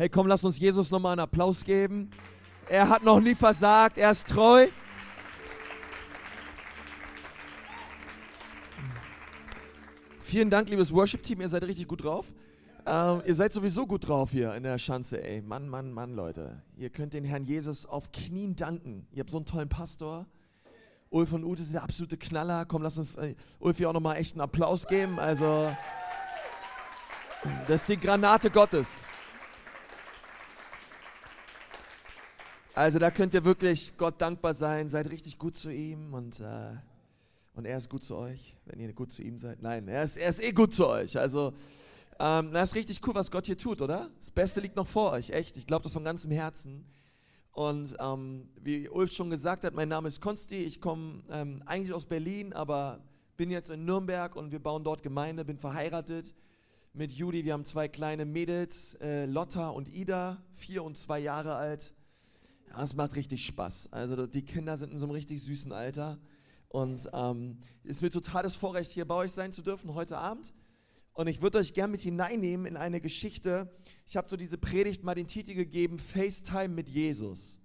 Hey, komm, lass uns Jesus nochmal einen Applaus geben. Er hat noch nie versagt, er ist treu. Vielen Dank, liebes Worship-Team, ihr seid richtig gut drauf. Ähm, ihr seid sowieso gut drauf hier in der Schanze, ey. Mann, Mann, Mann, Leute. Ihr könnt den Herrn Jesus auf Knien danken. Ihr habt so einen tollen Pastor. Ulf und Ute sind der absolute Knaller. Komm, lass uns äh, Ulf hier auch nochmal echt einen Applaus geben. Also, das ist die Granate Gottes. Also da könnt ihr wirklich Gott dankbar sein. Seid richtig gut zu ihm und, äh, und er ist gut zu euch, wenn ihr gut zu ihm seid. Nein, er ist, er ist eh gut zu euch. Also ähm, das ist richtig cool, was Gott hier tut, oder? Das Beste liegt noch vor euch, echt. Ich glaube das von ganzem Herzen. Und ähm, wie Ulf schon gesagt hat, mein Name ist Konsti. Ich komme ähm, eigentlich aus Berlin, aber bin jetzt in Nürnberg und wir bauen dort Gemeinde. Bin verheiratet mit Judy. Wir haben zwei kleine Mädels, äh, Lotta und Ida, vier und zwei Jahre alt. Ja, es macht richtig Spaß. Also die Kinder sind in so einem richtig süßen Alter. Und ähm, es ist mir totales Vorrecht, hier bei euch sein zu dürfen heute Abend. Und ich würde euch gerne mit hineinnehmen in eine Geschichte. Ich habe so diese Predigt mal den Titel gegeben, FaceTime mit Jesus.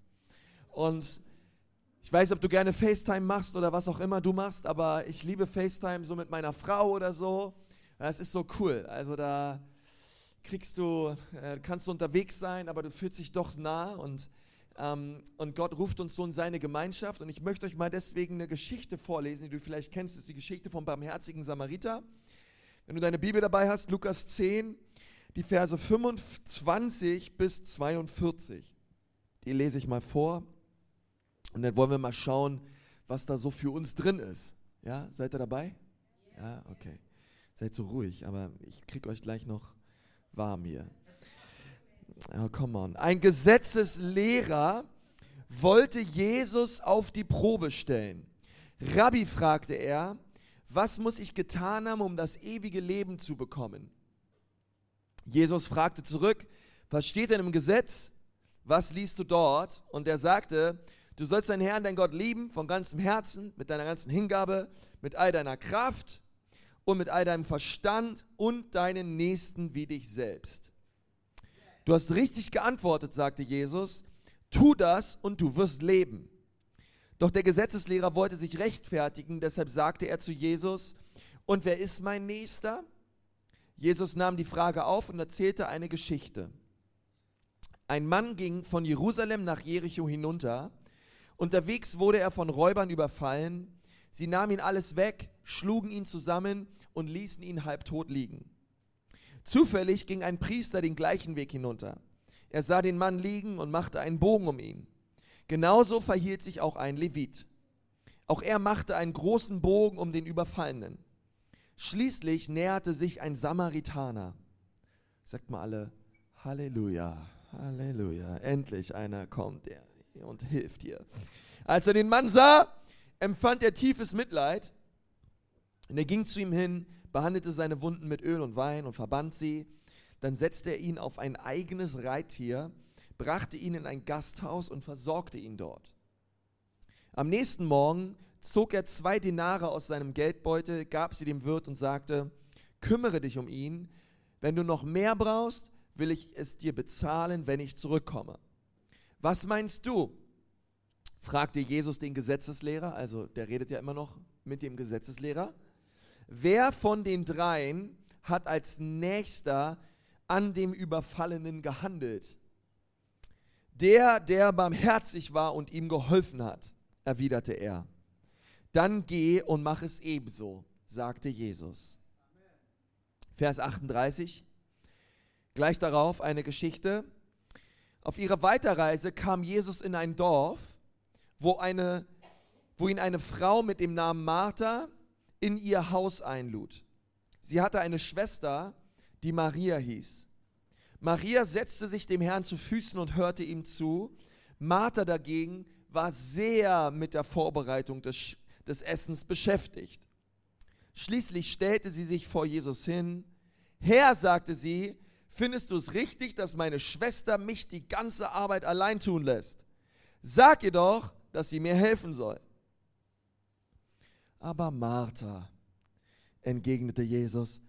Und ich weiß, ob du gerne FaceTime machst oder was auch immer du machst, aber ich liebe FaceTime so mit meiner Frau oder so. Es ist so cool. Also da kriegst du, äh, kannst du unterwegs sein, aber du fühlst dich doch nah und und Gott ruft uns so in seine Gemeinschaft. Und ich möchte euch mal deswegen eine Geschichte vorlesen, die du vielleicht kennst. Das ist die Geschichte vom barmherzigen Samariter. Wenn du deine Bibel dabei hast, Lukas 10, die Verse 25 bis 42. Die lese ich mal vor. Und dann wollen wir mal schauen, was da so für uns drin ist. Ja, seid ihr dabei? Ja, okay. Seid so ruhig, aber ich kriege euch gleich noch warm hier. Oh, come on. Ein Gesetzeslehrer wollte Jesus auf die Probe stellen. Rabbi fragte er, was muss ich getan haben, um das ewige Leben zu bekommen? Jesus fragte zurück, was steht denn im Gesetz? Was liest du dort? Und er sagte, du sollst deinen Herrn, dein Gott lieben, von ganzem Herzen, mit deiner ganzen Hingabe, mit all deiner Kraft und mit all deinem Verstand und deinen Nächsten wie dich selbst. Du hast richtig geantwortet, sagte Jesus. Tu das und du wirst leben. Doch der Gesetzeslehrer wollte sich rechtfertigen, deshalb sagte er zu Jesus, und wer ist mein Nächster? Jesus nahm die Frage auf und erzählte eine Geschichte. Ein Mann ging von Jerusalem nach Jericho hinunter. Unterwegs wurde er von Räubern überfallen. Sie nahmen ihn alles weg, schlugen ihn zusammen und ließen ihn halbtot liegen. Zufällig ging ein Priester den gleichen Weg hinunter. Er sah den Mann liegen und machte einen Bogen um ihn. Genauso verhielt sich auch ein Levit. Auch er machte einen großen Bogen um den Überfallenen. Schließlich näherte sich ein Samaritaner. Sagt mal alle, Halleluja, Halleluja. Endlich einer kommt der und hilft dir. Als er den Mann sah, empfand er tiefes Mitleid. Und er ging zu ihm hin, behandelte seine Wunden mit Öl und Wein und verband sie. Dann setzte er ihn auf ein eigenes Reittier, brachte ihn in ein Gasthaus und versorgte ihn dort. Am nächsten Morgen zog er zwei Denare aus seinem Geldbeutel, gab sie dem Wirt und sagte, kümmere dich um ihn, wenn du noch mehr brauchst, will ich es dir bezahlen, wenn ich zurückkomme. Was meinst du? fragte Jesus den Gesetzeslehrer, also der redet ja immer noch mit dem Gesetzeslehrer. Wer von den dreien hat als nächster an dem Überfallenen gehandelt? Der, der barmherzig war und ihm geholfen hat, erwiderte er. Dann geh und mach es ebenso, sagte Jesus. Vers 38. Gleich darauf eine Geschichte. Auf ihrer Weiterreise kam Jesus in ein Dorf, wo, eine, wo ihn eine Frau mit dem Namen Martha in ihr Haus einlud. Sie hatte eine Schwester, die Maria hieß. Maria setzte sich dem Herrn zu Füßen und hörte ihm zu. Martha dagegen war sehr mit der Vorbereitung des, des Essens beschäftigt. Schließlich stellte sie sich vor Jesus hin. Herr, sagte sie, findest du es richtig, dass meine Schwester mich die ganze Arbeit allein tun lässt? Sag ihr doch, dass sie mir helfen soll. Aber Martha, entgegnete Jesus,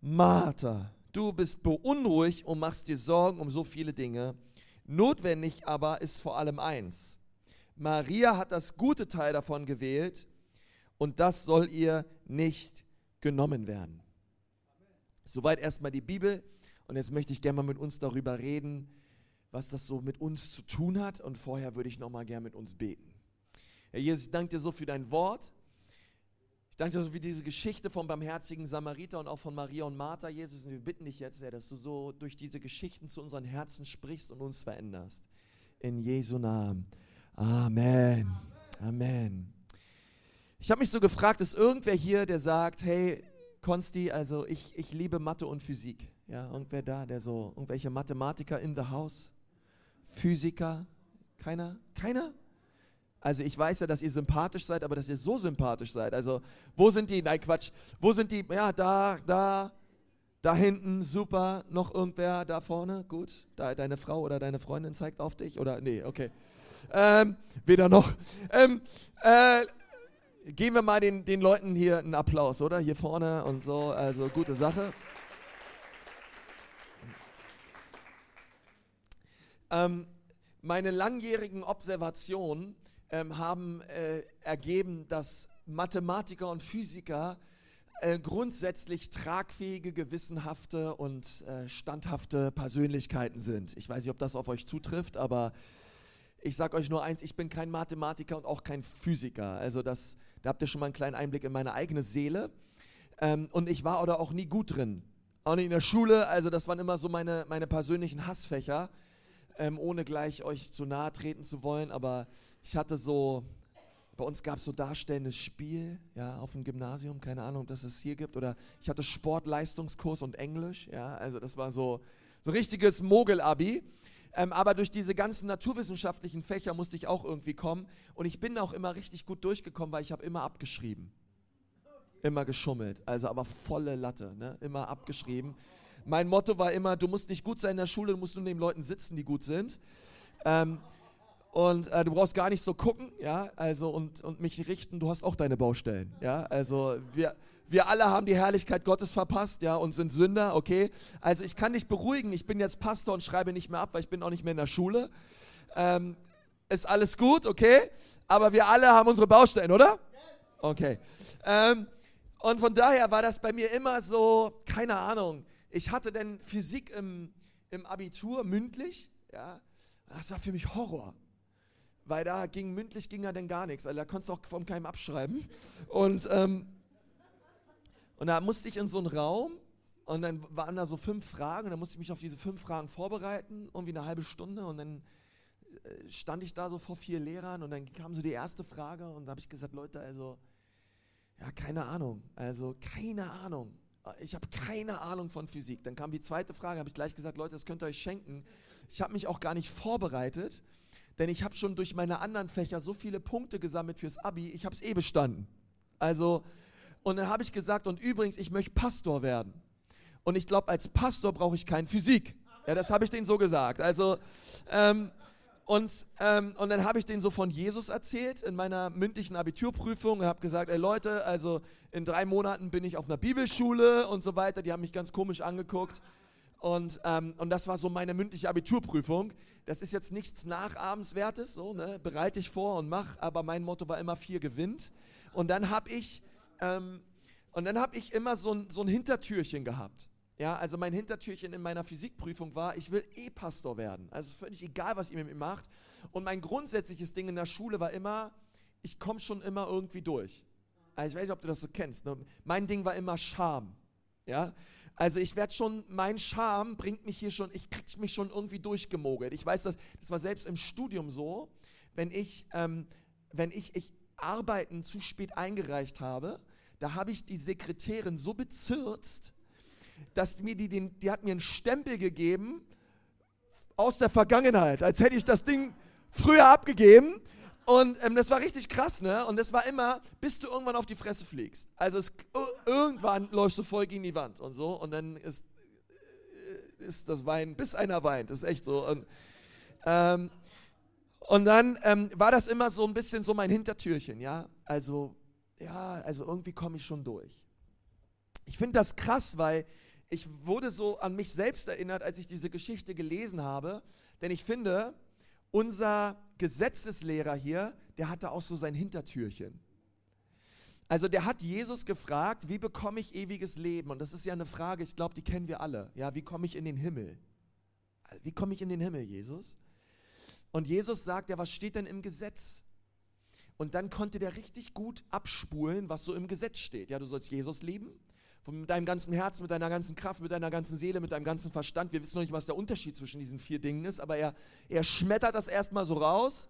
Martha, du bist beunruhigt und machst dir Sorgen um so viele Dinge. Notwendig aber ist vor allem eins. Maria hat das gute Teil davon gewählt und das soll ihr nicht genommen werden. Soweit erstmal die Bibel und jetzt möchte ich gerne mal mit uns darüber reden, was das so mit uns zu tun hat und vorher würde ich noch mal gerne mit uns beten. Herr Jesus, ich danke dir so für dein Wort. Ich danke dir so für diese Geschichte vom barmherzigen Samariter und auch von Maria und Martha, Jesus. Und wir bitten dich jetzt, Herr, dass du so durch diese Geschichten zu unseren Herzen sprichst und uns veränderst. In Jesu Namen. Amen. Amen. Ich habe mich so gefragt, ist irgendwer hier, der sagt, hey, Konsti, also ich, ich liebe Mathe und Physik. Ja, irgendwer da, der so, irgendwelche Mathematiker in the house? Physiker? Keiner? Keiner? Also ich weiß ja, dass ihr sympathisch seid, aber dass ihr so sympathisch seid. Also wo sind die? Nein, Quatsch. Wo sind die? Ja, da, da, da hinten, super. Noch irgendwer da vorne? Gut. Da, deine Frau oder deine Freundin zeigt auf dich? Oder, nee, okay. Ähm, weder noch. Ähm, äh, geben wir mal den, den Leuten hier einen Applaus, oder? Hier vorne und so. Also gute Sache. Ähm, meine langjährigen Observationen ähm, haben äh, ergeben, dass Mathematiker und Physiker äh, grundsätzlich tragfähige, gewissenhafte und äh, standhafte Persönlichkeiten sind. Ich weiß nicht, ob das auf euch zutrifft, aber ich sage euch nur eins, ich bin kein Mathematiker und auch kein Physiker. Also das, da habt ihr schon mal einen kleinen Einblick in meine eigene Seele. Ähm, und ich war oder auch nie gut drin. Auch nicht in der Schule, also das waren immer so meine, meine persönlichen Hassfächer, ähm, ohne gleich euch zu nahe treten zu wollen. Aber ich hatte so, bei uns gab es so darstellendes Spiel, ja, auf dem Gymnasium, keine Ahnung, ob das es hier gibt. Oder ich hatte Sportleistungskurs und Englisch, ja, also das war so, so richtiges Mogel-Abi. Ähm, aber durch diese ganzen naturwissenschaftlichen Fächer musste ich auch irgendwie kommen. Und ich bin auch immer richtig gut durchgekommen, weil ich habe immer abgeschrieben. Immer geschummelt. Also aber volle Latte, ne? immer abgeschrieben. Mein Motto war immer, du musst nicht gut sein in der Schule, du musst nur neben Leuten sitzen, die gut sind. Ähm, und äh, du brauchst gar nicht so gucken, ja, also und, und mich richten, du hast auch deine Baustellen, ja, also wir, wir alle haben die Herrlichkeit Gottes verpasst, ja, und sind Sünder, okay. Also ich kann dich beruhigen, ich bin jetzt Pastor und schreibe nicht mehr ab, weil ich bin auch nicht mehr in der Schule. Ähm, ist alles gut, okay, aber wir alle haben unsere Baustellen, oder? Okay. Ähm, und von daher war das bei mir immer so, keine Ahnung, ich hatte denn Physik im, im Abitur mündlich, ja, das war für mich Horror weil da ging mündlich ging ja dann gar nichts. Also da konntest du auch von keinem abschreiben. Und ähm, und da musste ich in so einen Raum und dann waren da so fünf Fragen und dann musste ich mich auf diese fünf Fragen vorbereiten, irgendwie eine halbe Stunde und dann äh, stand ich da so vor vier Lehrern und dann kam so die erste Frage und da habe ich gesagt, Leute, also, ja, keine Ahnung, also keine Ahnung. Ich habe keine Ahnung von Physik. Dann kam die zweite Frage, habe ich gleich gesagt, Leute, das könnt ihr euch schenken. Ich habe mich auch gar nicht vorbereitet, denn ich habe schon durch meine anderen Fächer so viele Punkte gesammelt fürs Abi, ich habe es eh bestanden. Also, und dann habe ich gesagt, und übrigens, ich möchte Pastor werden. Und ich glaube, als Pastor brauche ich keine Physik. Ja, das habe ich denen so gesagt. Also, ähm, und, ähm, und dann habe ich denen so von Jesus erzählt in meiner mündlichen Abiturprüfung und habe gesagt, ey Leute, also in drei Monaten bin ich auf einer Bibelschule und so weiter. Die haben mich ganz komisch angeguckt. Und, ähm, und das war so meine mündliche Abiturprüfung. Das ist jetzt nichts Nachahmenswertes, so, ne? bereite ich vor und mach, aber mein Motto war immer vier gewinnt. Und dann habe ich ähm, habe ich immer so ein, so ein Hintertürchen gehabt. Ja, also mein Hintertürchen in meiner Physikprüfung war, ich will eh Pastor werden. Also völlig egal, was ihr mit mir macht. Und mein grundsätzliches Ding in der Schule war immer, ich komme schon immer irgendwie durch. Also ich weiß nicht, ob du das so kennst. Ne? Mein Ding war immer Scham. Ja, also ich werde schon, mein Charme bringt mich hier schon, ich krieg mich schon irgendwie durchgemogelt. Ich weiß, das, das war selbst im Studium so, wenn ich, ähm, wenn ich, ich Arbeiten zu spät eingereicht habe, da habe ich die Sekretärin so bezirzt, dass mir die, den, die hat mir einen Stempel gegeben aus der Vergangenheit, als hätte ich das Ding früher abgegeben. Und ähm, das war richtig krass, ne? Und das war immer, bis du irgendwann auf die Fresse fliegst. Also es, irgendwann läufst du voll gegen die Wand und so. Und dann ist, äh, ist das Weinen, bis einer weint. Das ist echt so. Und, ähm, und dann ähm, war das immer so ein bisschen so mein Hintertürchen, ja. Also, ja, also irgendwie komme ich schon durch. Ich finde das krass, weil ich wurde so an mich selbst erinnert, als ich diese Geschichte gelesen habe, denn ich finde, unser Gesetzeslehrer hier, der hatte auch so sein Hintertürchen. Also der hat Jesus gefragt, wie bekomme ich ewiges Leben? Und das ist ja eine Frage, ich glaube, die kennen wir alle. Ja, wie komme ich in den Himmel? Wie komme ich in den Himmel, Jesus? Und Jesus sagt, ja, was steht denn im Gesetz? Und dann konnte der richtig gut abspulen, was so im Gesetz steht. Ja, du sollst Jesus lieben, mit deinem ganzen Herzen, mit deiner ganzen Kraft, mit deiner ganzen Seele, mit deinem ganzen Verstand. Wir wissen noch nicht, was der Unterschied zwischen diesen vier Dingen ist, aber er, er schmettert das erstmal so raus.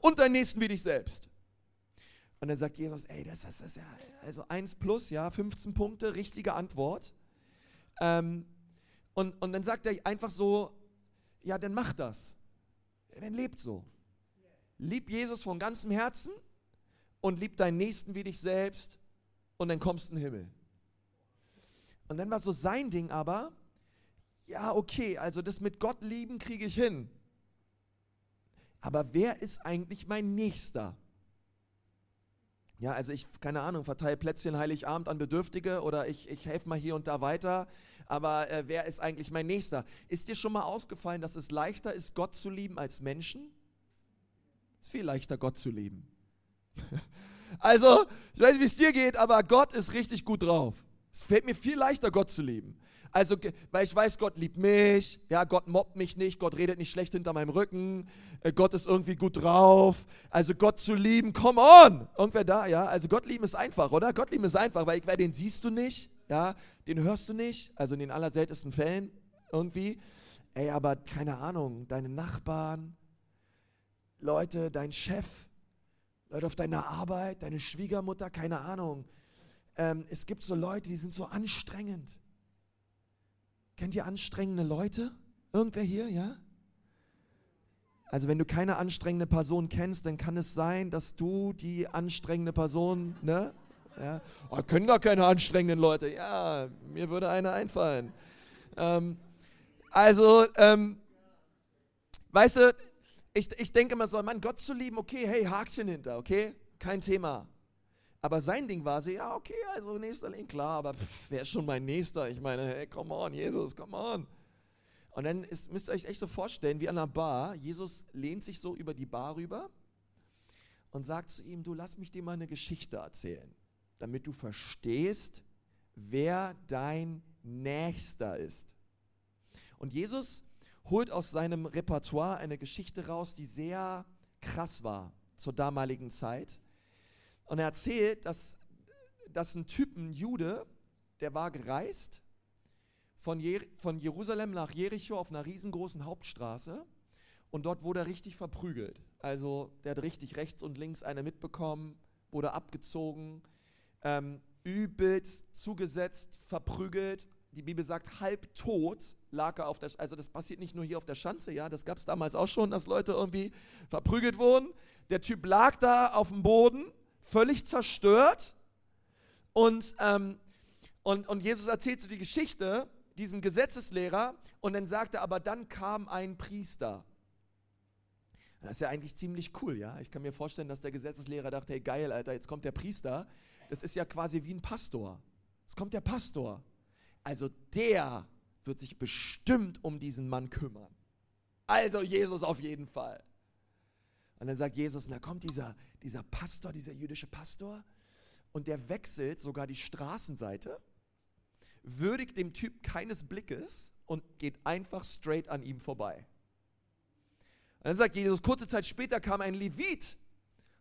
Und deinen Nächsten wie dich selbst. Und dann sagt Jesus, ey, das, ist ja, also 1 plus, ja, 15 Punkte, richtige Antwort. Ähm, und, und dann sagt er einfach so, ja, dann mach das. Dann lebt so. Lieb Jesus von ganzem Herzen und lieb deinen Nächsten wie dich selbst und dann kommst du in den Himmel. Und dann war so sein Ding aber, ja, okay, also das mit Gott lieben kriege ich hin. Aber wer ist eigentlich mein Nächster? Ja, also ich, keine Ahnung, verteile Plätzchen Heiligabend an Bedürftige oder ich, ich helfe mal hier und da weiter. Aber äh, wer ist eigentlich mein Nächster? Ist dir schon mal aufgefallen, dass es leichter ist, Gott zu lieben als Menschen? Es ist viel leichter, Gott zu lieben. also, ich weiß nicht, wie es dir geht, aber Gott ist richtig gut drauf. Es fällt mir viel leichter, Gott zu lieben. Also, weil ich weiß, Gott liebt mich, ja, Gott mobbt mich nicht, Gott redet nicht schlecht hinter meinem Rücken, äh, Gott ist irgendwie gut drauf. Also Gott zu lieben, come on! Irgendwer da, ja? Also Gott lieben ist einfach, oder? Gott lieben ist einfach, weil, weil den siehst du nicht, ja, den hörst du nicht, also in den allerseltensten Fällen irgendwie. Ey, aber keine Ahnung, deine Nachbarn, Leute, dein Chef, Leute auf deiner Arbeit, deine Schwiegermutter, keine Ahnung. Ähm, es gibt so Leute, die sind so anstrengend. Kennt ihr anstrengende Leute? Irgendwer hier, ja? Also wenn du keine anstrengende Person kennst, dann kann es sein, dass du die anstrengende Person, ne? Ja, oh, können gar keine anstrengenden Leute. Ja, mir würde eine einfallen. Ähm, also, ähm, weißt du, ich, ich denke immer so, Mann, Gott zu lieben, okay, hey, Hakchen hinter, okay? Kein Thema. Aber sein Ding war so, ja, okay, also nächster Link, klar, aber wer ist schon mein Nächster? Ich meine, hey, come on, Jesus, come on. Und dann ist, müsst ihr euch echt so vorstellen, wie an einer Bar, Jesus lehnt sich so über die Bar rüber und sagt zu ihm, du lass mich dir mal eine Geschichte erzählen, damit du verstehst, wer dein Nächster ist. Und Jesus holt aus seinem Repertoire eine Geschichte raus, die sehr krass war zur damaligen Zeit. Und er erzählt, dass, dass ein Typ, ein Jude, der war gereist von, Jer von Jerusalem nach Jericho auf einer riesengroßen Hauptstraße und dort wurde er richtig verprügelt. Also der hat richtig rechts und links eine mitbekommen, wurde abgezogen, ähm, übelst zugesetzt, verprügelt. Die Bibel sagt, halb tot lag er auf der, also das passiert nicht nur hier auf der Schanze, ja, das gab es damals auch schon, dass Leute irgendwie verprügelt wurden. Der Typ lag da auf dem Boden, völlig zerstört. Und, ähm, und, und Jesus erzählt so die Geschichte, diesem Gesetzeslehrer, und dann sagt er, aber dann kam ein Priester. Das ist ja eigentlich ziemlich cool, ja. Ich kann mir vorstellen, dass der Gesetzeslehrer dachte, hey geil, Alter, jetzt kommt der Priester. Das ist ja quasi wie ein Pastor. Jetzt kommt der Pastor. Also der wird sich bestimmt um diesen Mann kümmern. Also Jesus auf jeden Fall. Und dann sagt Jesus, und da kommt dieser, dieser Pastor, dieser jüdische Pastor, und der wechselt sogar die Straßenseite, würdigt dem Typ keines Blickes und geht einfach straight an ihm vorbei. Und dann sagt Jesus, kurze Zeit später kam ein Levit.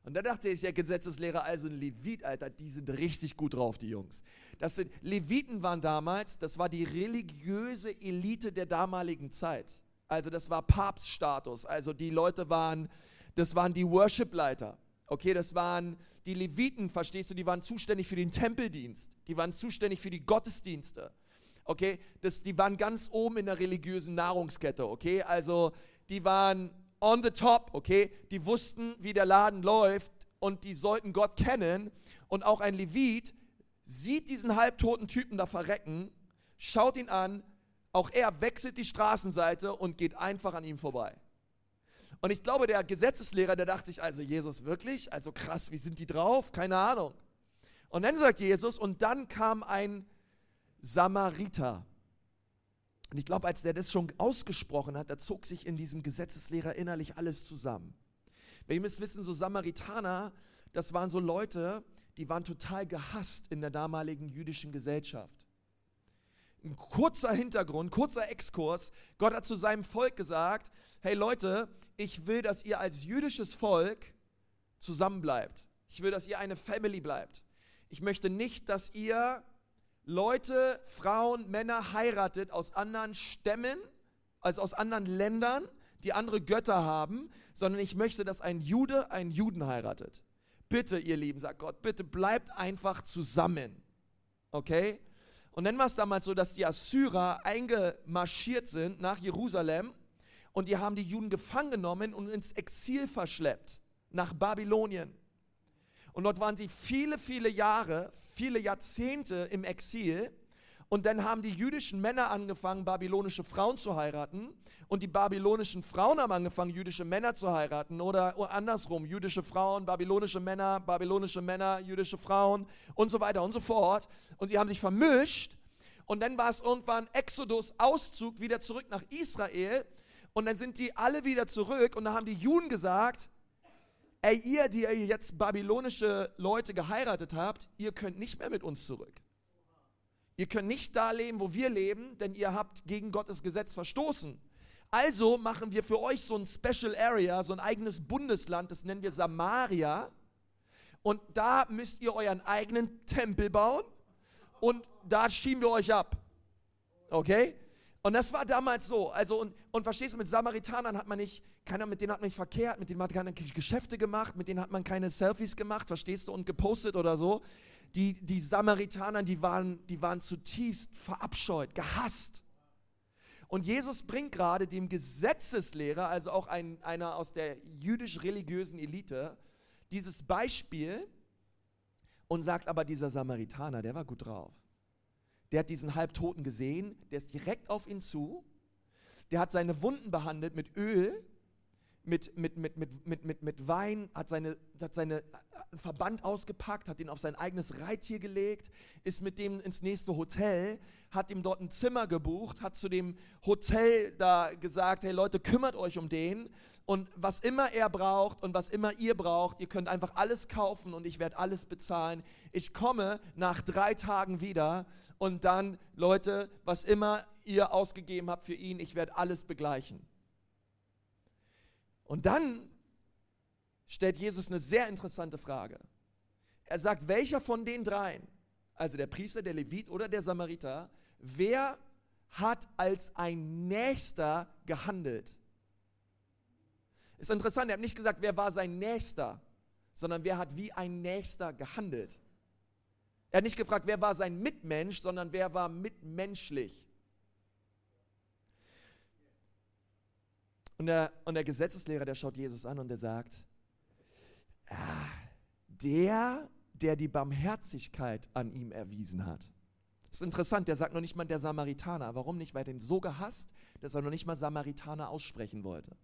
Und da dachte ich, der Gesetzeslehrer, also ein Levit, Alter, die sind richtig gut drauf, die Jungs. Das sind, Leviten waren damals, das war die religiöse Elite der damaligen Zeit. Also das war Papststatus. Also die Leute waren das waren die Worship-Leiter. Okay, das waren die Leviten, verstehst du, die waren zuständig für den Tempeldienst. Die waren zuständig für die Gottesdienste. Okay, das, die waren ganz oben in der religiösen Nahrungskette. Okay, also die waren on the top. Okay, die wussten, wie der Laden läuft und die sollten Gott kennen. Und auch ein Levit sieht diesen halbtoten Typen da verrecken, schaut ihn an. Auch er wechselt die Straßenseite und geht einfach an ihm vorbei. Und ich glaube, der Gesetzeslehrer, der dachte sich, also Jesus wirklich, also krass, wie sind die drauf? Keine Ahnung. Und dann sagt Jesus, und dann kam ein Samariter. Und ich glaube, als der das schon ausgesprochen hat, da zog sich in diesem Gesetzeslehrer innerlich alles zusammen. Weil ihr müsst wissen, so Samaritaner, das waren so Leute, die waren total gehasst in der damaligen jüdischen Gesellschaft. Ein kurzer Hintergrund, kurzer Exkurs. Gott hat zu seinem Volk gesagt, hey Leute, ich will, dass ihr als jüdisches Volk zusammenbleibt. Ich will, dass ihr eine Family bleibt. Ich möchte nicht, dass ihr Leute, Frauen, Männer heiratet aus anderen Stämmen, also aus anderen Ländern, die andere Götter haben, sondern ich möchte, dass ein Jude einen Juden heiratet. Bitte, ihr Lieben, sagt Gott, bitte bleibt einfach zusammen. Okay? Und dann war es damals so, dass die Assyrer eingemarschiert sind nach Jerusalem und die haben die Juden gefangen genommen und ins Exil verschleppt, nach Babylonien. Und dort waren sie viele, viele Jahre, viele Jahrzehnte im Exil. Und dann haben die jüdischen Männer angefangen, babylonische Frauen zu heiraten. Und die babylonischen Frauen haben angefangen, jüdische Männer zu heiraten. Oder andersrum, jüdische Frauen, babylonische Männer, babylonische Männer, jüdische Frauen und so weiter und so fort. Und die haben sich vermischt. Und dann war es irgendwann Exodus, Auszug, wieder zurück nach Israel. Und dann sind die alle wieder zurück. Und dann haben die Juden gesagt, ey, ihr, die ihr jetzt babylonische Leute geheiratet habt, ihr könnt nicht mehr mit uns zurück. Ihr könnt nicht da leben, wo wir leben, denn ihr habt gegen Gottes Gesetz verstoßen. Also machen wir für euch so ein Special Area, so ein eigenes Bundesland, das nennen wir Samaria. Und da müsst ihr euren eigenen Tempel bauen und da schieben wir euch ab. Okay? Und das war damals so. Also, und, und verstehst du, mit Samaritanern hat man nicht, keiner, mit denen hat man nicht verkehrt, mit denen hat man keine Geschäfte gemacht, mit denen hat man keine Selfies gemacht, verstehst du, und gepostet oder so. Die, die Samaritaner, die waren, die waren zutiefst verabscheut, gehasst. Und Jesus bringt gerade dem Gesetzeslehrer, also auch ein, einer aus der jüdisch-religiösen Elite, dieses Beispiel und sagt aber, dieser Samaritaner, der war gut drauf der hat diesen Halbtoten gesehen, der ist direkt auf ihn zu, der hat seine Wunden behandelt mit Öl, mit, mit, mit, mit, mit, mit, mit Wein, hat seine, hat seine äh, Verband ausgepackt, hat ihn auf sein eigenes Reittier gelegt, ist mit dem ins nächste Hotel, hat ihm dort ein Zimmer gebucht, hat zu dem Hotel da gesagt, hey Leute, kümmert euch um den und was immer er braucht und was immer ihr braucht, ihr könnt einfach alles kaufen und ich werde alles bezahlen. Ich komme nach drei Tagen wieder und dann, Leute, was immer ihr ausgegeben habt für ihn, ich werde alles begleichen. Und dann stellt Jesus eine sehr interessante Frage. Er sagt, welcher von den dreien, also der Priester, der Levit oder der Samariter, wer hat als ein Nächster gehandelt? Ist interessant, er hat nicht gesagt, wer war sein Nächster, sondern wer hat wie ein Nächster gehandelt. Er hat nicht gefragt, wer war sein Mitmensch, sondern wer war mitmenschlich. Und der, und der Gesetzeslehrer, der schaut Jesus an und der sagt, ah, der, der die Barmherzigkeit an ihm erwiesen hat. Das ist interessant, der sagt noch nicht mal der Samaritaner. Warum nicht? Weil er ihn so gehasst, dass er noch nicht mal Samaritaner aussprechen wollte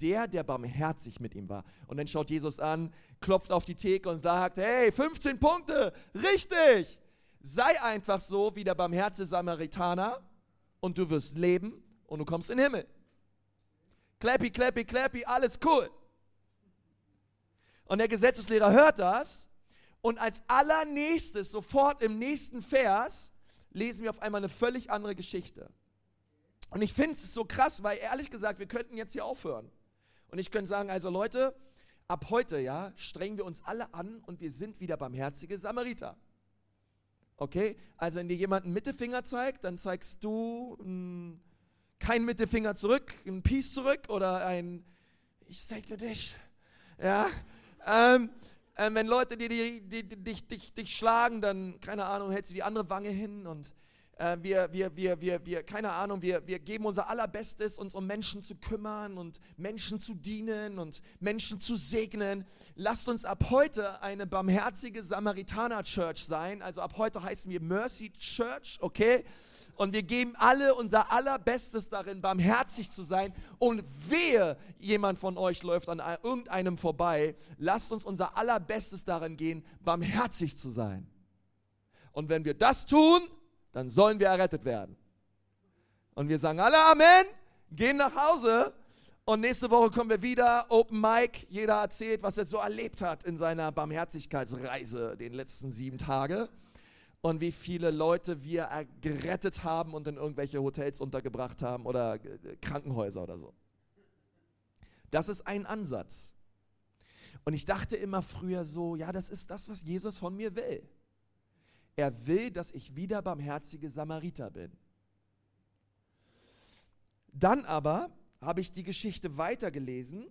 der, der barmherzig mit ihm war. Und dann schaut Jesus an, klopft auf die Theke und sagt, hey, 15 Punkte, richtig. Sei einfach so wie der barmherzige Samaritaner und du wirst leben und du kommst in den Himmel. Clappy, clappy, clappy, alles cool. Und der Gesetzeslehrer hört das und als allernächstes, sofort im nächsten Vers, lesen wir auf einmal eine völlig andere Geschichte. Und ich finde es so krass, weil ehrlich gesagt, wir könnten jetzt hier aufhören. Und ich könnte sagen, also Leute, ab heute, ja, strengen wir uns alle an und wir sind wieder barmherzige Samariter. Okay? Also wenn dir jemand einen Mittelfinger zeigt, dann zeigst du hm, kein Mittelfinger zurück, ein Peace zurück oder ein Ich segne dich. Ja. Ähm, äh, wenn Leute die, die, die, dich, dich, dich schlagen, dann, keine Ahnung, hältst du die andere Wange hin und äh, wir, wir, wir, wir, wir, keine Ahnung, wir, wir geben unser Allerbestes, uns um Menschen zu kümmern und Menschen zu dienen und Menschen zu segnen. Lasst uns ab heute eine barmherzige Samaritaner-Church sein. Also ab heute heißen wir Mercy Church, okay? Und wir geben alle unser Allerbestes darin, barmherzig zu sein. Und wehe, jemand von euch läuft an irgendeinem vorbei. Lasst uns unser Allerbestes darin gehen, barmherzig zu sein. Und wenn wir das tun, dann sollen wir errettet werden. Und wir sagen alle Amen, gehen nach Hause und nächste Woche kommen wir wieder, Open Mic. Jeder erzählt, was er so erlebt hat in seiner Barmherzigkeitsreise den letzten sieben Tage. Und wie viele Leute wir gerettet haben und in irgendwelche Hotels untergebracht haben oder Krankenhäuser oder so. Das ist ein Ansatz. Und ich dachte immer früher so, ja, das ist das, was Jesus von mir will. Er will, dass ich wieder barmherzige Samariter bin. Dann aber habe ich die Geschichte weitergelesen,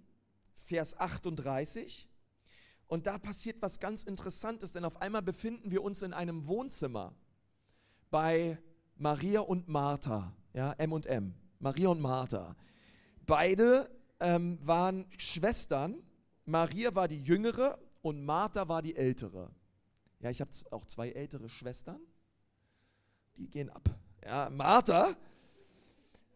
Vers 38. Und da passiert was ganz Interessantes, denn auf einmal befinden wir uns in einem Wohnzimmer bei Maria und Martha, ja, M und M, Maria und Martha. Beide ähm, waren Schwestern. Maria war die jüngere und Martha war die ältere. Ja, ich habe auch zwei ältere Schwestern. Die gehen ab. Ja, Martha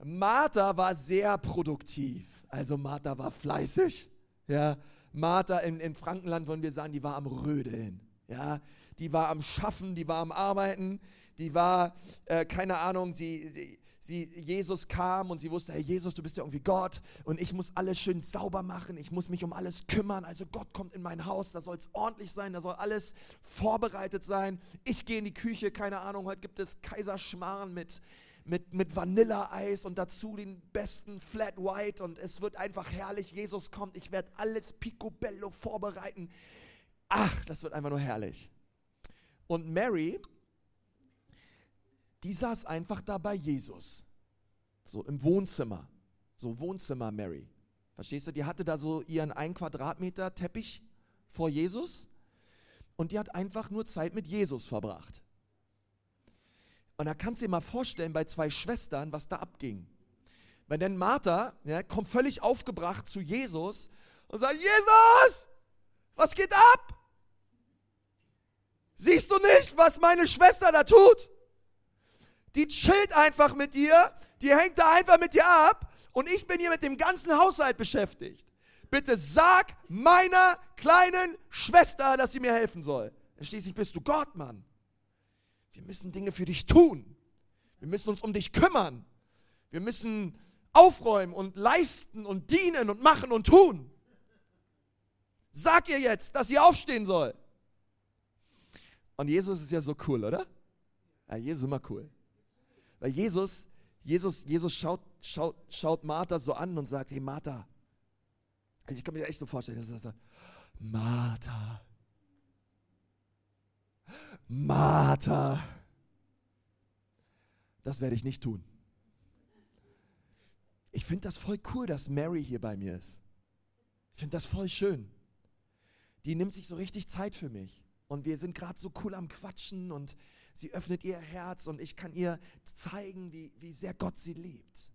Martha war sehr produktiv. Also Martha war fleißig. Ja, Martha in, in Frankenland würden wir sagen, die war am Rödeln. Ja, die war am Schaffen, die war am Arbeiten, die war, äh, keine Ahnung, sie, sie, sie, Jesus kam und sie wusste, hey Jesus, du bist ja irgendwie Gott und ich muss alles schön sauber machen, ich muss mich um alles kümmern. Also Gott kommt in mein Haus, da soll es ordentlich sein, da soll alles vorbereitet sein. Ich gehe in die Küche, keine Ahnung, heute gibt es Kaiserschmarrn mit mit, mit Vanilleeis und dazu den besten Flat White und es wird einfach herrlich. Jesus kommt, ich werde alles picobello vorbereiten. Ach, das wird einfach nur herrlich. Und Mary, die saß einfach da bei Jesus, so im Wohnzimmer, so Wohnzimmer Mary. Verstehst du? Die hatte da so ihren ein Quadratmeter Teppich vor Jesus und die hat einfach nur Zeit mit Jesus verbracht. Und da kannst du dir mal vorstellen, bei zwei Schwestern, was da abging. Wenn denn Martha ja, kommt völlig aufgebracht zu Jesus und sagt, Jesus, was geht ab? Siehst du nicht, was meine Schwester da tut? Die chillt einfach mit dir, die hängt da einfach mit dir ab und ich bin hier mit dem ganzen Haushalt beschäftigt. Bitte sag meiner kleinen Schwester, dass sie mir helfen soll. Schließlich bist du Gott, Mann. Wir müssen Dinge für dich tun. Wir müssen uns um dich kümmern. Wir müssen aufräumen und leisten und dienen und machen und tun. Sag ihr jetzt, dass sie aufstehen soll. Und Jesus ist ja so cool, oder? Ja, Jesus ist immer cool. Weil Jesus, Jesus, Jesus schaut, schaut, schaut Martha so an und sagt, hey Martha, also ich kann mir das echt so vorstellen, dass er sagt, Martha, Martha. Das werde ich nicht tun. Ich finde das voll cool, dass Mary hier bei mir ist. Ich finde das voll schön. Die nimmt sich so richtig Zeit für mich. Und wir sind gerade so cool am Quatschen und sie öffnet ihr Herz und ich kann ihr zeigen, wie, wie sehr Gott sie liebt.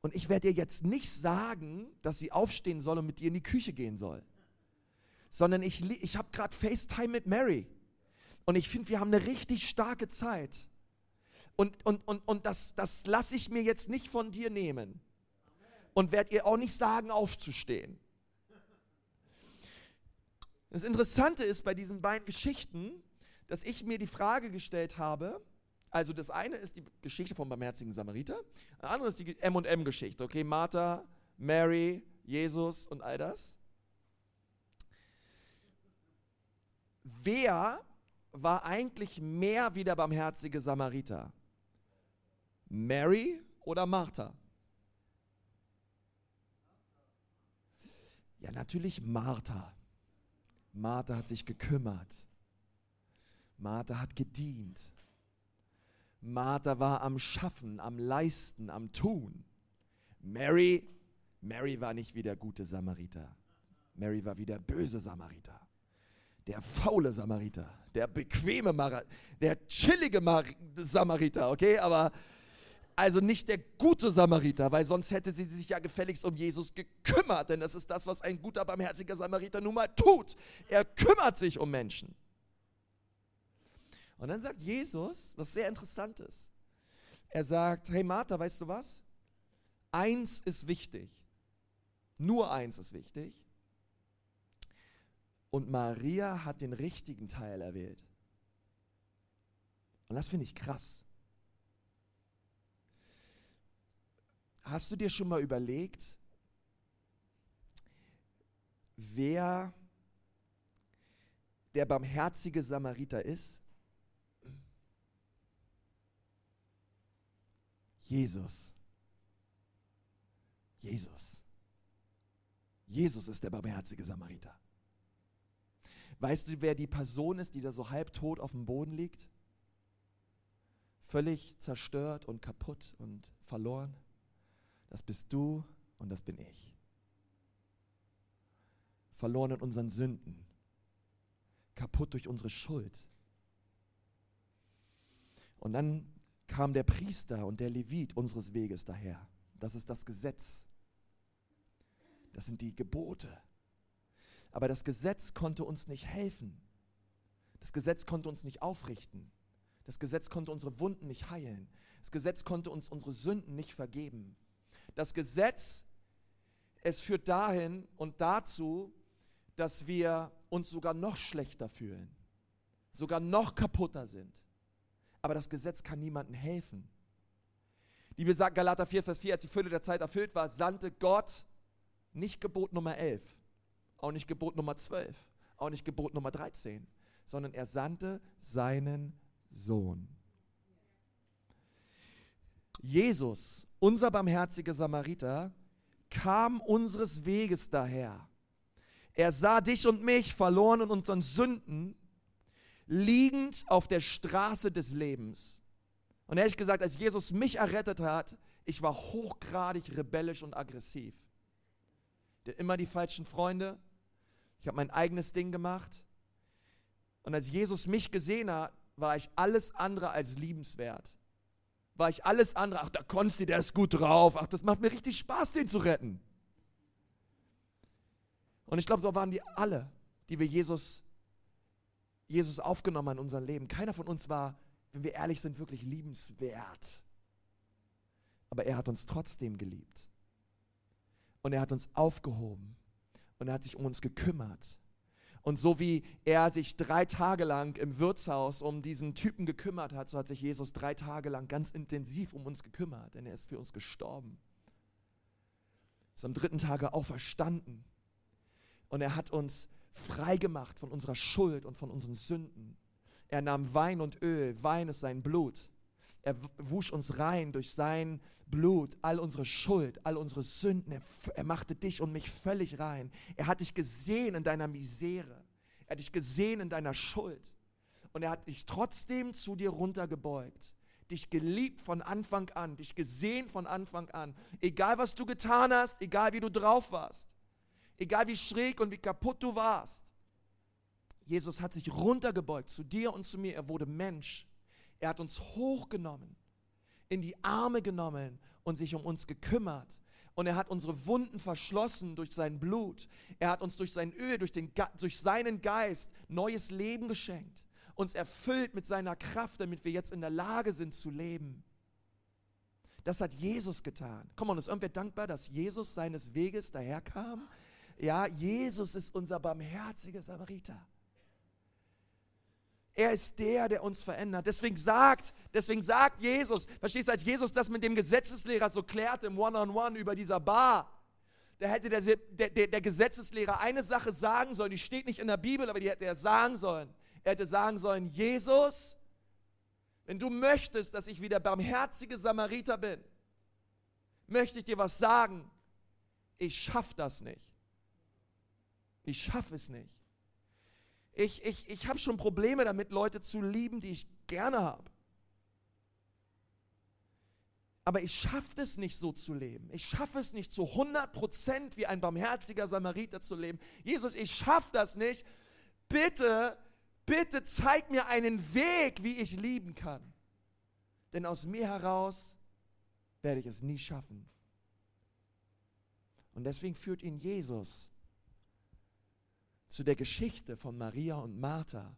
Und ich werde ihr jetzt nicht sagen, dass sie aufstehen soll und mit dir in die Küche gehen soll. Sondern ich, ich habe gerade FaceTime mit Mary. Und ich finde, wir haben eine richtig starke Zeit. Und, und, und, und das, das lasse ich mir jetzt nicht von dir nehmen. Und werde ihr auch nicht sagen, aufzustehen. Das Interessante ist bei diesen beiden Geschichten, dass ich mir die Frage gestellt habe, also das eine ist die Geschichte vom barmherzigen Samariter, das andere ist die M&M-Geschichte, okay, Martha, Mary, Jesus und all das. Wer war eigentlich mehr wie der barmherzige Samariter? Mary oder Martha? Ja, natürlich Martha. Martha hat sich gekümmert. Martha hat gedient. Martha war am Schaffen, am Leisten, am Tun. Mary, Mary war nicht wie der gute Samariter. Mary war wie der böse Samariter der faule Samariter, der bequeme, Mar der chillige Mar Samariter, okay? Aber also nicht der gute Samariter, weil sonst hätte sie sich ja gefälligst um Jesus gekümmert, denn das ist das, was ein guter, barmherziger Samariter nun mal tut. Er kümmert sich um Menschen. Und dann sagt Jesus, was sehr interessant ist. Er sagt, hey Martha, weißt du was? Eins ist wichtig. Nur eins ist wichtig. Und Maria hat den richtigen Teil erwählt. Und das finde ich krass. Hast du dir schon mal überlegt, wer der barmherzige Samariter ist? Jesus. Jesus. Jesus ist der barmherzige Samariter. Weißt du, wer die Person ist, die da so halbtot auf dem Boden liegt? Völlig zerstört und kaputt und verloren? Das bist du und das bin ich. Verloren in unseren Sünden. Kaputt durch unsere Schuld. Und dann kam der Priester und der Levit unseres Weges daher. Das ist das Gesetz. Das sind die Gebote. Aber das Gesetz konnte uns nicht helfen. Das Gesetz konnte uns nicht aufrichten. Das Gesetz konnte unsere Wunden nicht heilen. Das Gesetz konnte uns unsere Sünden nicht vergeben. Das Gesetz, es führt dahin und dazu, dass wir uns sogar noch schlechter fühlen, sogar noch kaputter sind. Aber das Gesetz kann niemandem helfen. Die Bibel sagt, Galater 4, Vers 4, als die Fülle der Zeit erfüllt war, sandte Gott nicht Gebot Nummer 11, auch nicht Gebot Nummer 12, auch nicht Gebot Nummer 13, sondern er sandte seinen Sohn. Jesus, unser barmherziger Samariter, kam unseres Weges daher. Er sah dich und mich verloren in unseren Sünden, liegend auf der Straße des Lebens. Und ehrlich gesagt, als Jesus mich errettet hat, ich war hochgradig rebellisch und aggressiv. Ich hatte immer die falschen Freunde, ich habe mein eigenes Ding gemacht. Und als Jesus mich gesehen hat, war ich alles andere als liebenswert. War ich alles andere, ach, der Konsti, der ist gut drauf, ach, das macht mir richtig Spaß, den zu retten. Und ich glaube, so waren die alle, die wir Jesus, Jesus aufgenommen in unserem Leben. Keiner von uns war, wenn wir ehrlich sind, wirklich liebenswert. Aber er hat uns trotzdem geliebt. Und er hat uns aufgehoben und er hat sich um uns gekümmert. Und so wie er sich drei Tage lang im Wirtshaus um diesen Typen gekümmert hat, so hat sich Jesus drei Tage lang ganz intensiv um uns gekümmert, denn er ist für uns gestorben. Ist am dritten Tage auferstanden. Und er hat uns frei gemacht von unserer Schuld und von unseren Sünden. Er nahm Wein und Öl. Wein ist sein Blut. Er wusch uns rein durch sein Blut, all unsere Schuld, all unsere Sünden. Er, er, machte dich und mich völlig rein. Er hat dich gesehen in deiner Misere. Er hat dich gesehen in deiner Schuld. Und er hat dich trotzdem zu dir runtergebeugt. Dich geliebt von Anfang an, dich gesehen von Anfang an. Egal was du getan hast, egal wie du drauf warst, egal wie schräg und wie kaputt du warst. Jesus hat sich runtergebeugt zu dir und zu mir. Er wurde Mensch. Er hat uns hochgenommen in die Arme genommen und sich um uns gekümmert. Und er hat unsere Wunden verschlossen durch sein Blut. Er hat uns durch sein Öl, durch, den, durch seinen Geist neues Leben geschenkt. Uns erfüllt mit seiner Kraft, damit wir jetzt in der Lage sind zu leben. Das hat Jesus getan. Komm on, ist irgendwer dankbar, dass Jesus seines Weges daherkam? Ja, Jesus ist unser barmherziger Samariter. Er ist der, der uns verändert. Deswegen sagt, deswegen sagt Jesus, verstehst du, als Jesus das mit dem Gesetzeslehrer so klärte im One-on-One -on -One über dieser Bar, da hätte der, der, der Gesetzeslehrer eine Sache sagen sollen, die steht nicht in der Bibel, aber die hätte er sagen sollen. Er hätte sagen sollen, Jesus, wenn du möchtest, dass ich wieder barmherzige Samariter bin, möchte ich dir was sagen. Ich schaffe das nicht. Ich schaffe es nicht. Ich, ich, ich habe schon Probleme damit, Leute zu lieben, die ich gerne habe. Aber ich schaffe es nicht so zu leben. Ich schaffe es nicht zu 100% wie ein barmherziger Samariter zu leben. Jesus, ich schaffe das nicht. Bitte, bitte zeig mir einen Weg, wie ich lieben kann. Denn aus mir heraus werde ich es nie schaffen. Und deswegen führt ihn Jesus zu der Geschichte von Maria und Martha.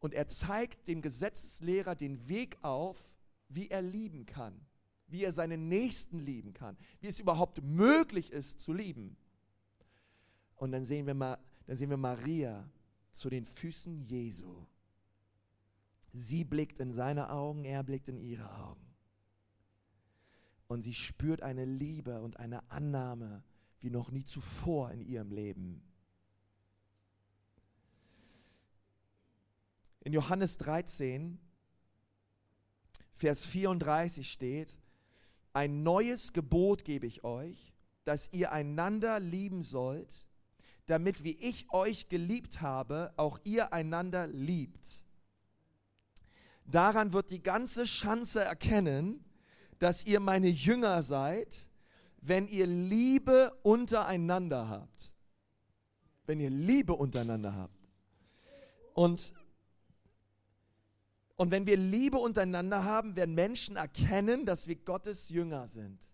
Und er zeigt dem Gesetzeslehrer den Weg auf, wie er lieben kann, wie er seinen Nächsten lieben kann, wie es überhaupt möglich ist zu lieben. Und dann sehen wir, dann sehen wir Maria zu den Füßen Jesu. Sie blickt in seine Augen, er blickt in ihre Augen. und sie spürt eine Liebe und eine Annahme wie noch nie zuvor in ihrem Leben. In Johannes 13, Vers 34 steht, ein neues Gebot gebe ich euch, dass ihr einander lieben sollt, damit wie ich euch geliebt habe, auch ihr einander liebt. Daran wird die ganze Schanze erkennen, dass ihr meine Jünger seid, wenn ihr Liebe untereinander habt. Wenn ihr Liebe untereinander habt. Und, und wenn wir Liebe untereinander haben, werden Menschen erkennen, dass wir Gottes Jünger sind.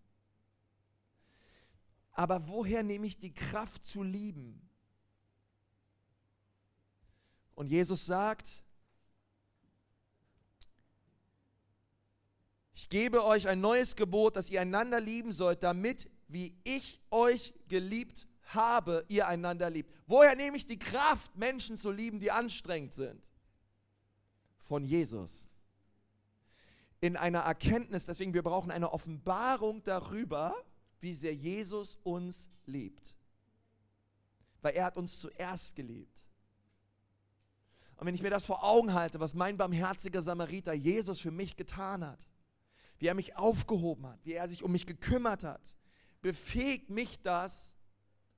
Aber woher nehme ich die Kraft zu lieben? Und Jesus sagt, Ich gebe euch ein neues Gebot, dass ihr einander lieben sollt, damit, wie ich euch geliebt habe, ihr einander liebt. Woher nehme ich die Kraft, Menschen zu lieben, die anstrengend sind? Von Jesus. In einer Erkenntnis, deswegen wir brauchen eine Offenbarung darüber, wie sehr Jesus uns liebt. Weil er hat uns zuerst geliebt. Und wenn ich mir das vor Augen halte, was mein barmherziger Samariter Jesus für mich getan hat, wie er mich aufgehoben hat, wie er sich um mich gekümmert hat, befähigt mich das,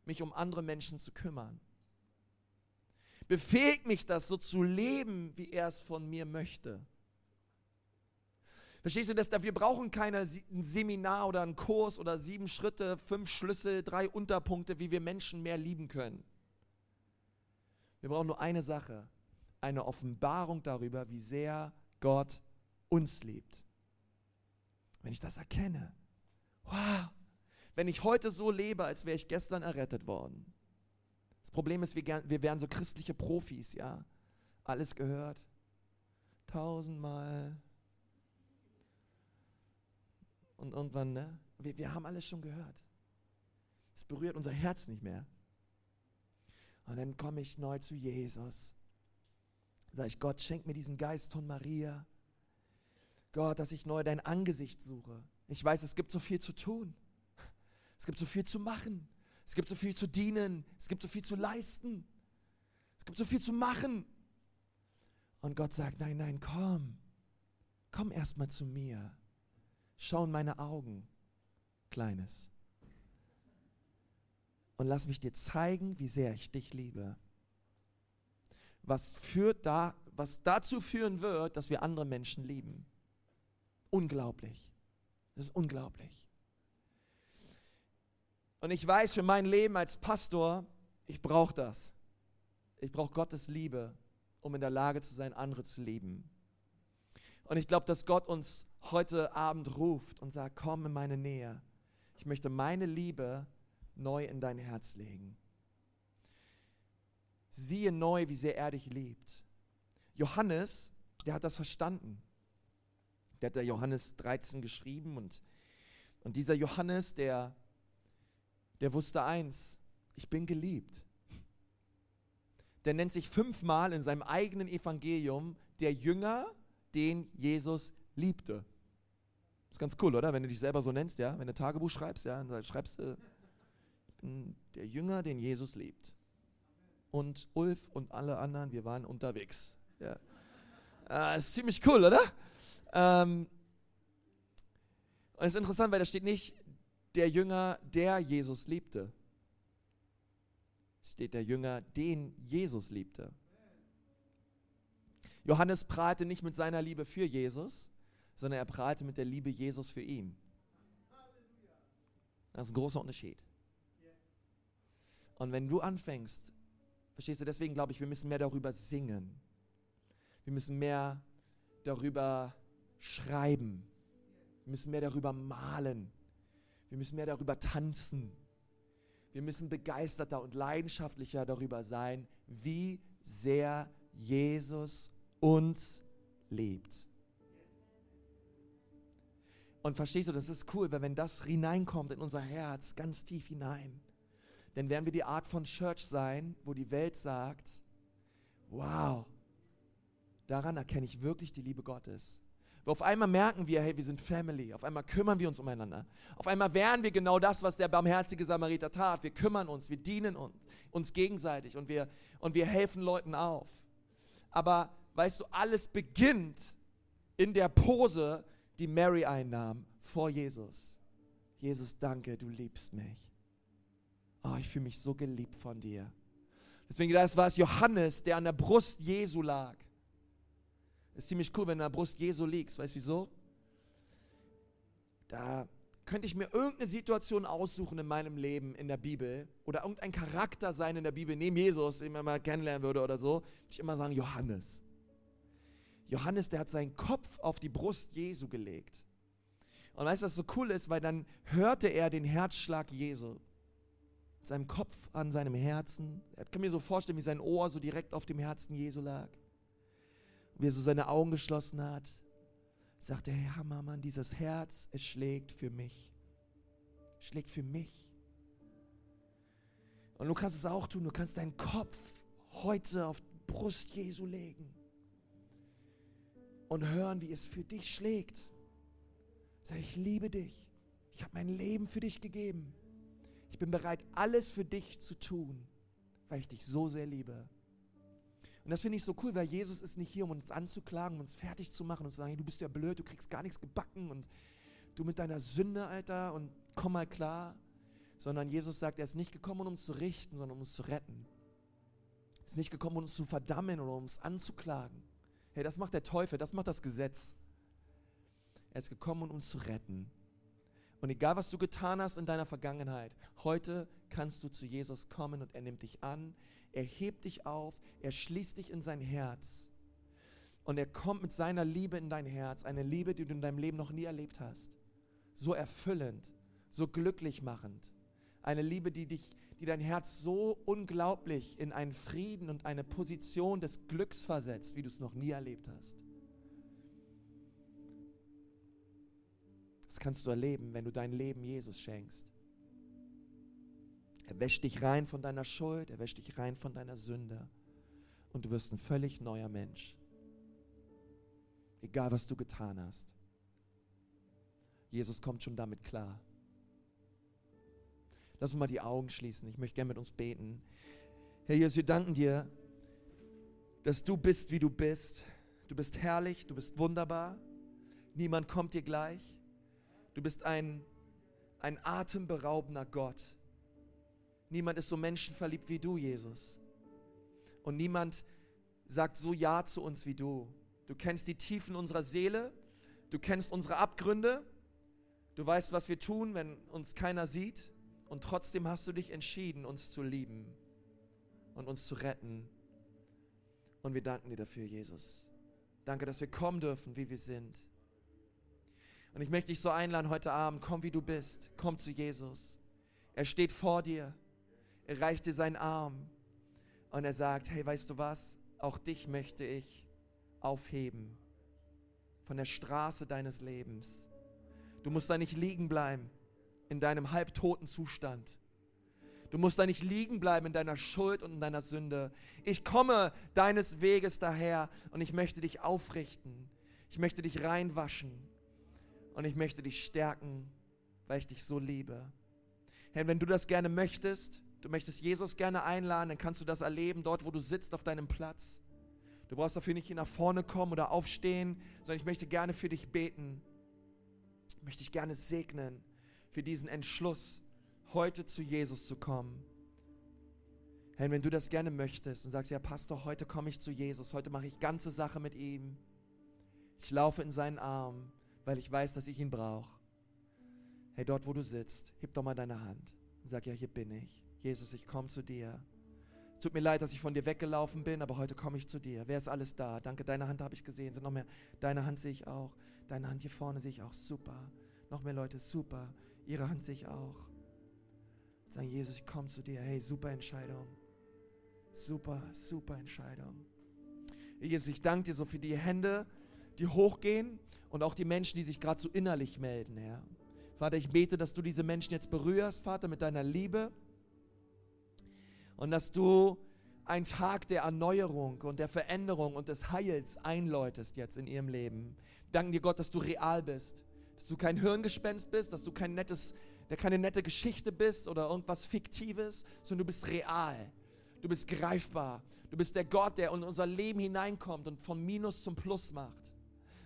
mich um andere Menschen zu kümmern. Befähigt mich das, so zu leben, wie er es von mir möchte. Verstehst du das? Wir brauchen keine ein Seminar oder einen Kurs oder sieben Schritte, fünf Schlüssel, drei Unterpunkte, wie wir Menschen mehr lieben können. Wir brauchen nur eine Sache, eine Offenbarung darüber, wie sehr Gott uns liebt. Wenn ich das erkenne, wow, wenn ich heute so lebe, als wäre ich gestern errettet worden. Das Problem ist, wir, wir wären so christliche Profis, ja. Alles gehört. Tausendmal. Und irgendwann, ne? Wir, wir haben alles schon gehört. Es berührt unser Herz nicht mehr. Und dann komme ich neu zu Jesus. Sag ich, Gott, schenk mir diesen Geist von Maria. Gott, dass ich neu dein Angesicht suche. Ich weiß, es gibt so viel zu tun. Es gibt so viel zu machen. Es gibt so viel zu dienen. Es gibt so viel zu leisten. Es gibt so viel zu machen. Und Gott sagt, nein, nein, komm. Komm erstmal zu mir. Schau in meine Augen, Kleines. Und lass mich dir zeigen, wie sehr ich dich liebe. Was, führt da, was dazu führen wird, dass wir andere Menschen lieben. Unglaublich. Das ist unglaublich. Und ich weiß für mein Leben als Pastor, ich brauche das. Ich brauche Gottes Liebe, um in der Lage zu sein, andere zu lieben. Und ich glaube, dass Gott uns heute Abend ruft und sagt, komm in meine Nähe. Ich möchte meine Liebe neu in dein Herz legen. Siehe neu, wie sehr er dich liebt. Johannes, der hat das verstanden. Der hat der Johannes 13 geschrieben und, und dieser Johannes, der, der wusste eins, ich bin geliebt. Der nennt sich fünfmal in seinem eigenen Evangelium der Jünger, den Jesus liebte. Ist ganz cool, oder? Wenn du dich selber so nennst, ja, wenn du Tagebuch schreibst, ja, dann schreibst du, ich bin der Jünger, den Jesus liebt. Und Ulf und alle anderen, wir waren unterwegs. Ja. Ah, ist ziemlich cool, oder? Ähm, und es ist interessant, weil da steht nicht der Jünger, der Jesus liebte. Steht der Jünger, den Jesus liebte. Johannes prahlte nicht mit seiner Liebe für Jesus, sondern er prahlte mit der Liebe Jesus für ihn. Das ist ein großer Unterschied. Und wenn du anfängst, verstehst du, deswegen glaube ich, wir müssen mehr darüber singen. Wir müssen mehr darüber schreiben. Wir müssen mehr darüber malen. Wir müssen mehr darüber tanzen. Wir müssen begeisterter und leidenschaftlicher darüber sein, wie sehr Jesus uns liebt. Und verstehst du, das ist cool, weil wenn das hineinkommt in unser Herz, ganz tief hinein, dann werden wir die Art von Church sein, wo die Welt sagt, wow, daran erkenne ich wirklich die Liebe Gottes Auf einmal merken wir, hey, wir sind Family. Auf einmal kümmern wir uns umeinander. Auf einmal wären wir genau das, was der barmherzige Samariter tat. Wir kümmern uns, wir dienen uns, uns gegenseitig und wir, und wir helfen Leuten auf. Aber weißt du, alles beginnt in der Pose, die Mary einnahm vor Jesus. Jesus, danke, du liebst mich. Oh, ich fühle mich so geliebt von dir. Deswegen, das war es Johannes, der an der Brust Jesu lag. Ist ziemlich cool, wenn du an der Brust Jesu liegst. Weißt du wieso? Da könnte ich mir irgendeine Situation aussuchen in meinem Leben in der Bibel oder irgendein Charakter sein in der Bibel, neben Jesus, den man mal kennenlernen würde oder so, würde ich immer sagen Johannes. Johannes, der hat seinen Kopf auf die Brust Jesu gelegt. Und weißt du, was so cool ist? Weil dann hörte er den Herzschlag Jesu. Seinem Kopf an seinem Herzen. Er kann mir so vorstellen, wie sein Ohr so direkt auf dem Herzen Jesu lag. Wie er so seine Augen geschlossen hat. Sagte, hey Hammermann, dieses Herz, es schlägt für mich. Schlägt für mich. Und du kannst es auch tun. Du kannst deinen Kopf heute auf die Brust Jesu legen und hören, wie es für dich schlägt. Sag, ich liebe dich. Ich habe mein Leben für dich gegeben. Ich bin bereit, alles für dich zu tun, weil ich dich so sehr liebe. Und das finde ich so cool, weil Jesus ist nicht hier, um uns anzuklagen, um uns fertig zu machen und zu sagen, du bist ja blöd, du kriegst gar nichts gebacken und du mit deiner Sünde, Alter, und komm mal klar. Sondern Jesus sagt, er ist nicht gekommen, um uns zu richten, sondern um uns zu retten. Er ist nicht gekommen, um uns zu verdammen oder um uns anzuklagen. Hey, das macht der Teufel, das macht das Gesetz. Er ist gekommen, um uns zu retten. Und egal, was du getan hast in deiner Vergangenheit, heute kannst du zu Jesus kommen und er nimmt dich an, er hebt dich auf, er schließt dich in sein Herz. Und er kommt mit seiner Liebe in dein Herz, eine Liebe, die du in deinem Leben noch nie erlebt hast. So erfüllend, so glücklich machend. Eine Liebe, die dich, die dein Herz so unglaublich in einen Frieden und eine Position des Glücks versetzt, wie du es noch nie erlebt hast. Das kannst du erleben, wenn du dein Leben Jesus schenkst. Er wäscht dich rein von deiner Schuld, er wäscht dich rein von deiner Sünde und du wirst ein völlig neuer Mensch. Egal, was du getan hast. Jesus kommt schon damit klar. Lass uns mal die Augen schließen. Ich möchte gerne mit uns beten. Herr Jesus, wir danken dir, dass du bist, wie du bist. Du bist herrlich, du bist wunderbar. Niemand kommt dir gleich. Du bist ein, ein atemberaubender Gott. Niemand ist so menschenverliebt wie du, Jesus. Und niemand sagt so Ja zu uns wie du. Du kennst die Tiefen unserer Seele. Du kennst unsere Abgründe. Du weißt, was wir tun, wenn uns keiner sieht. Und trotzdem hast du dich entschieden, uns zu lieben und uns zu retten. Und wir danken dir dafür, Jesus. Danke, dass wir kommen dürfen, wie wir sind. Und ich möchte dich so einladen heute Abend, komm wie du bist, komm zu Jesus. Er steht vor dir, er reicht dir seinen Arm und er sagt, hey, weißt du was, auch dich möchte ich aufheben von der Straße deines Lebens. Du musst da nicht liegen bleiben in deinem halbtoten Zustand. Du musst da nicht liegen bleiben in deiner Schuld und in deiner Sünde. Ich komme deines Weges daher und ich möchte dich aufrichten. Ich möchte dich reinwaschen und ich möchte dich stärken, weil ich dich so liebe. Herr, wenn du das gerne möchtest, du möchtest Jesus gerne einladen, dann kannst du das erleben, dort wo du sitzt auf deinem Platz. Du brauchst dafür nicht hier nach vorne kommen oder aufstehen, sondern ich möchte gerne für dich beten. Ich möchte dich gerne segnen für diesen Entschluss, heute zu Jesus zu kommen. Herr, wenn du das gerne möchtest und sagst, ja Pastor, heute komme ich zu Jesus, heute mache ich ganze Sache mit ihm. Ich laufe in seinen Arm, weil ich weiß, dass ich ihn brauche. Hey, dort wo du sitzt, heb doch mal deine Hand und sag, ja, hier bin ich. Jesus, ich komme zu dir. Tut mir leid, dass ich von dir weggelaufen bin, aber heute komme ich zu dir. Wer ist alles da? Danke, deine Hand habe ich gesehen. Sind noch mehr? Deine Hand sehe ich auch. Deine Hand hier vorne sehe ich auch. Super. Noch mehr Leute, super. Ihre Hand sehe ich auch. Sagen, Jesus, ich komme zu dir. Hey, super Entscheidung. Super, super Entscheidung. Jesus, ich danke dir so für die Hände, die hochgehen und auch die Menschen, die sich gerade so innerlich melden, Herr. Vater, ich bete, dass du diese Menschen jetzt berührst, Vater, mit deiner Liebe und dass du einen Tag der Erneuerung und der Veränderung und des Heils einläutest jetzt in ihrem Leben. Wir dir, Gott, dass du real bist, dass du kein Hirngespenst bist, dass du kein nettes, der keine nette Geschichte bist oder irgendwas Fiktives, sondern du bist real. Du bist greifbar. Du bist der Gott, der in unser Leben hineinkommt und von Minus zum Plus macht.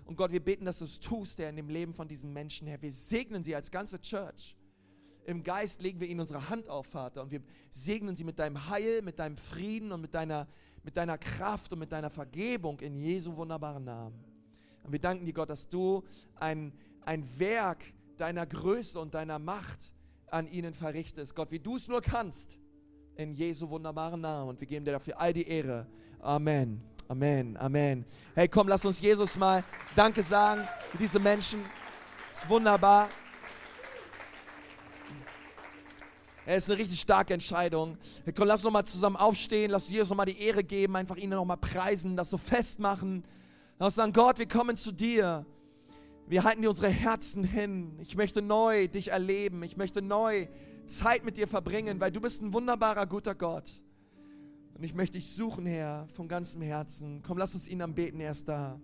Und Gott, wir beten, dass du es tust, Herr, in dem Leben von diesen Menschen, Herr. Wir segnen sie als ganze Church. Im Geist legen wir ihnen unsere Hand auf, Vater, und wir segnen sie mit deinem Heil, mit deinem Frieden und mit deiner, mit deiner Kraft und mit deiner Vergebung in Jesu wunderbaren Namen. Und wir danken dir, Gott, dass du ein, ein Werk deiner Größe und deiner Macht an ihnen verrichtest. Gott, wie du es nur kannst, in Jesu wunderbaren Namen. Und wir geben dir dafür all die Ehre. Amen. Amen. Amen. Hey, komm, lass uns Jesus mal Danke sagen für diese Menschen. Ist wunderbar. Es ist eine richtig starke Entscheidung. Komm, lass uns nochmal zusammen aufstehen. Lass Jesus nochmal die Ehre geben, einfach ihn nochmal preisen, das so festmachen. Lass uns sagen, Gott, wir kommen zu dir. Wir halten dir unsere Herzen hin. Ich möchte neu dich erleben. Ich möchte neu Zeit mit dir verbringen, weil du bist ein wunderbarer, guter Gott. Und ich möchte dich suchen, Herr, von ganzem Herzen. Komm, lass uns ihn anbeten, er ist da.